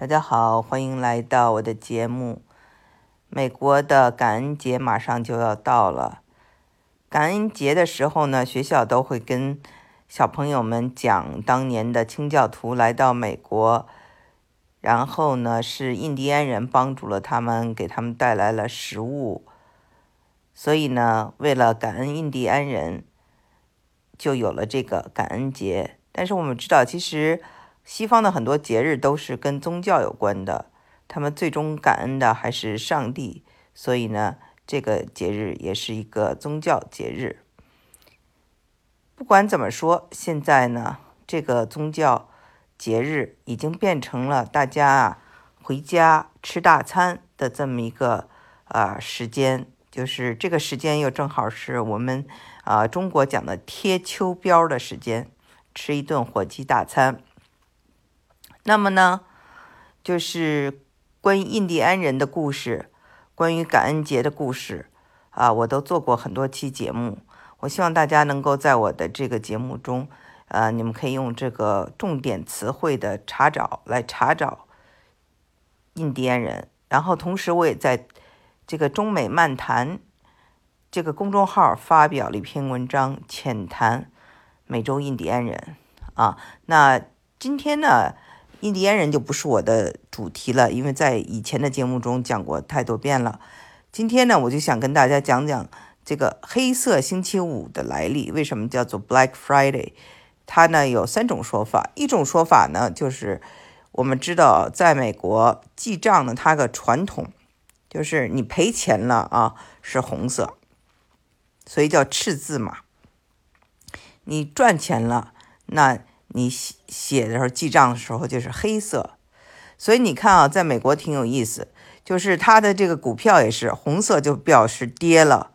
大家好，欢迎来到我的节目。美国的感恩节马上就要到了，感恩节的时候呢，学校都会跟小朋友们讲当年的清教徒来到美国，然后呢是印第安人帮助了他们，给他们带来了食物，所以呢，为了感恩印第安人，就有了这个感恩节。但是我们知道，其实西方的很多节日都是跟宗教有关的，他们最终感恩的还是上帝，所以呢，这个节日也是一个宗教节日。不管怎么说，现在呢，这个宗教节日已经变成了大家啊回家吃大餐的这么一个啊时间，就是这个时间又正好是我们啊中国讲的贴秋膘的时间。吃一顿火鸡大餐。那么呢，就是关于印第安人的故事，关于感恩节的故事啊，我都做过很多期节目。我希望大家能够在我的这个节目中，呃，你们可以用这个重点词汇的查找来查找印第安人。然后同时，我也在这个中美漫谈这个公众号发表了一篇文章，浅谈。美洲印第安人啊，那今天呢，印第安人就不是我的主题了，因为在以前的节目中讲过太多遍了。今天呢，我就想跟大家讲讲这个黑色星期五的来历，为什么叫做 Black Friday？它呢有三种说法，一种说法呢就是我们知道，在美国记账呢，它个传统就是你赔钱了啊，是红色，所以叫赤字嘛。你赚钱了，那你写写的时候记账的时候就是黑色，所以你看啊，在美国挺有意思，就是它的这个股票也是红色就表示跌了，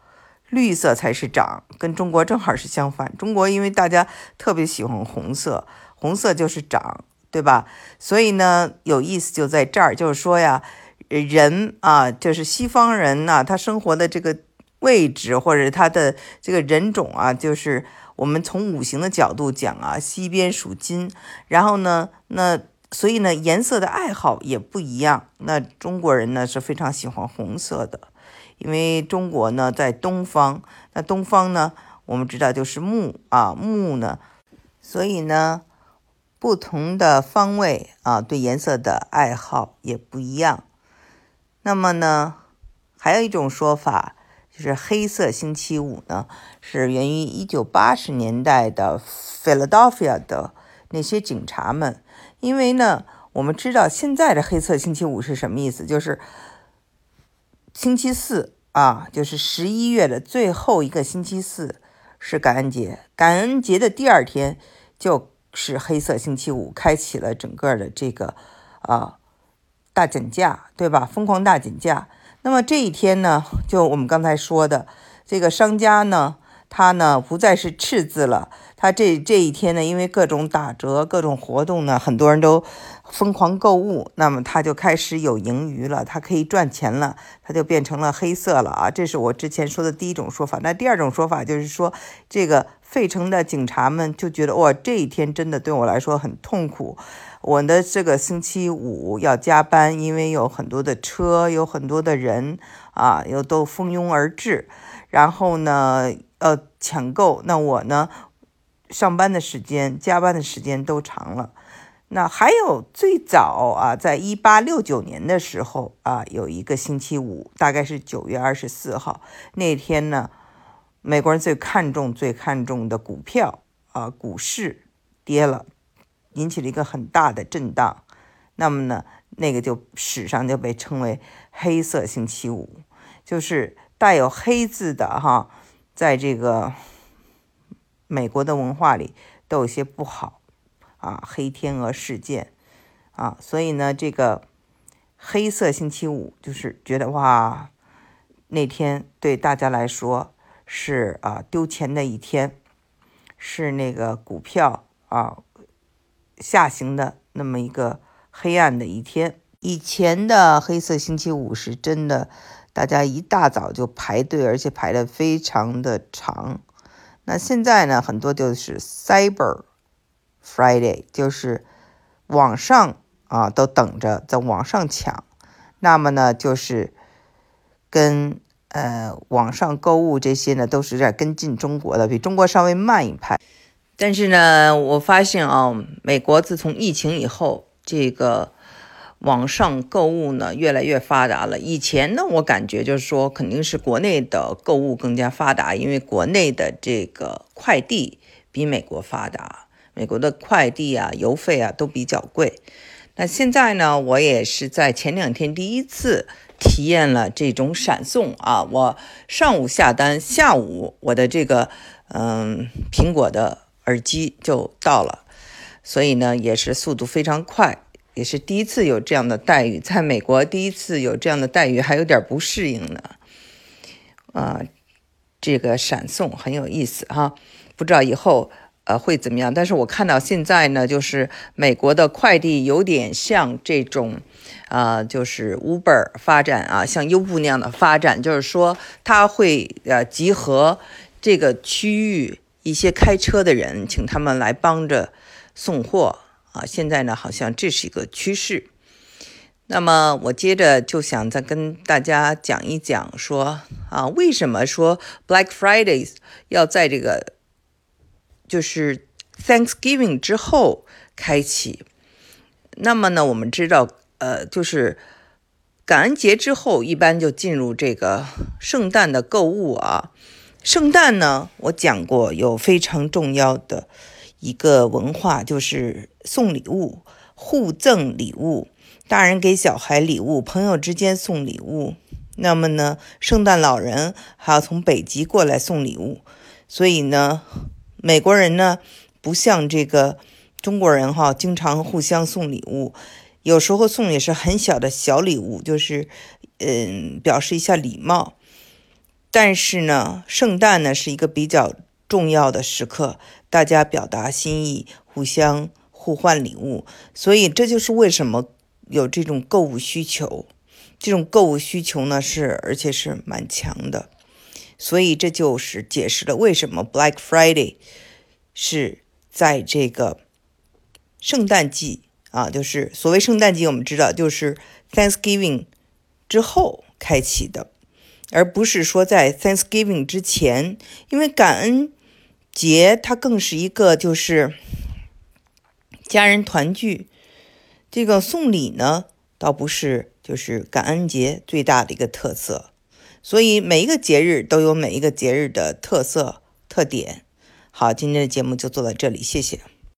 绿色才是涨，跟中国正好是相反。中国因为大家特别喜欢红色，红色就是涨，对吧？所以呢，有意思就在这儿，就是说呀，人啊，就是西方人呐，他生活的这个位置或者他的这个人种啊，就是。我们从五行的角度讲啊，西边属金，然后呢，那所以呢，颜色的爱好也不一样。那中国人呢是非常喜欢红色的，因为中国呢在东方，那东方呢我们知道就是木啊，木呢，所以呢不同的方位啊对颜色的爱好也不一样。那么呢，还有一种说法。就是黑色星期五呢，是源于一九八十年代的 Philadelphia 的那些警察们。因为呢，我们知道现在的黑色星期五是什么意思，就是星期四啊，就是十一月的最后一个星期四是感恩节，感恩节的第二天就是黑色星期五，开启了整个的这个啊大减价，对吧？疯狂大减价。那么这一天呢，就我们刚才说的这个商家呢，他呢不再是赤字了。他这这一天呢，因为各种打折、各种活动呢，很多人都疯狂购物，那么他就开始有盈余了，他可以赚钱了，他就变成了黑色了啊！这是我之前说的第一种说法。那第二种说法就是说，这个费城的警察们就觉得哇，这一天真的对我来说很痛苦。我的这个星期五要加班，因为有很多的车，有很多的人啊，又都蜂拥而至，然后呢，呃，抢购。那我呢，上班的时间、加班的时间都长了。那还有最早啊，在一八六九年的时候啊，有一个星期五，大概是九月二十四号那天呢，美国人最看重、最看重的股票啊，股市跌了。引起了一个很大的震荡，那么呢，那个就史上就被称为黑色星期五，就是带有黑字的哈，在这个美国的文化里都有些不好啊，黑天鹅事件啊，所以呢，这个黑色星期五就是觉得哇，那天对大家来说是啊丢钱的一天，是那个股票啊。下行的那么一个黑暗的一天，以前的黑色星期五是真的，大家一大早就排队，而且排的非常的长。那现在呢，很多就是 Cyber Friday，就是网上啊都等着在网上抢，那么呢就是跟呃网上购物这些呢都是在跟进中国的，比中国稍微慢一拍。但是呢，我发现啊，美国自从疫情以后，这个网上购物呢越来越发达了。以前呢，我感觉就是说肯定是国内的购物更加发达，因为国内的这个快递比美国发达，美国的快递啊、邮费啊都比较贵。那现在呢，我也是在前两天第一次体验了这种闪送啊，我上午下单，下午我的这个嗯苹果的。耳机就到了，所以呢，也是速度非常快，也是第一次有这样的待遇，在美国第一次有这样的待遇，还有点不适应呢。啊，这个闪送很有意思哈，不知道以后呃会怎么样。但是我看到现在呢，就是美国的快递有点像这种，啊，就是 Uber 发展啊，像优步那样的发展，就是说它会呃集合这个区域。一些开车的人，请他们来帮着送货啊！现在呢，好像这是一个趋势。那么我接着就想再跟大家讲一讲，说啊，为什么说 Black Fridays 要在这个就是 Thanksgiving 之后开启？那么呢，我们知道，呃，就是感恩节之后，一般就进入这个圣诞的购物啊。圣诞呢，我讲过有非常重要的一个文化，就是送礼物、互赠礼物，大人给小孩礼物，朋友之间送礼物。那么呢，圣诞老人还要从北极过来送礼物，所以呢，美国人呢不像这个中国人哈，经常互相送礼物，有时候送也是很小的小礼物，就是嗯，表示一下礼貌。但是呢，圣诞呢是一个比较重要的时刻，大家表达心意，互相互换礼物，所以这就是为什么有这种购物需求。这种购物需求呢是而且是蛮强的，所以这就是解释了为什么 Black Friday 是在这个圣诞季啊，就是所谓圣诞季，我们知道就是 Thanksgiving 之后开启的。而不是说在 Thanksgiving 之前，因为感恩节它更是一个就是家人团聚。这个送礼呢，倒不是就是感恩节最大的一个特色。所以每一个节日都有每一个节日的特色特点。好，今天的节目就做到这里，谢谢。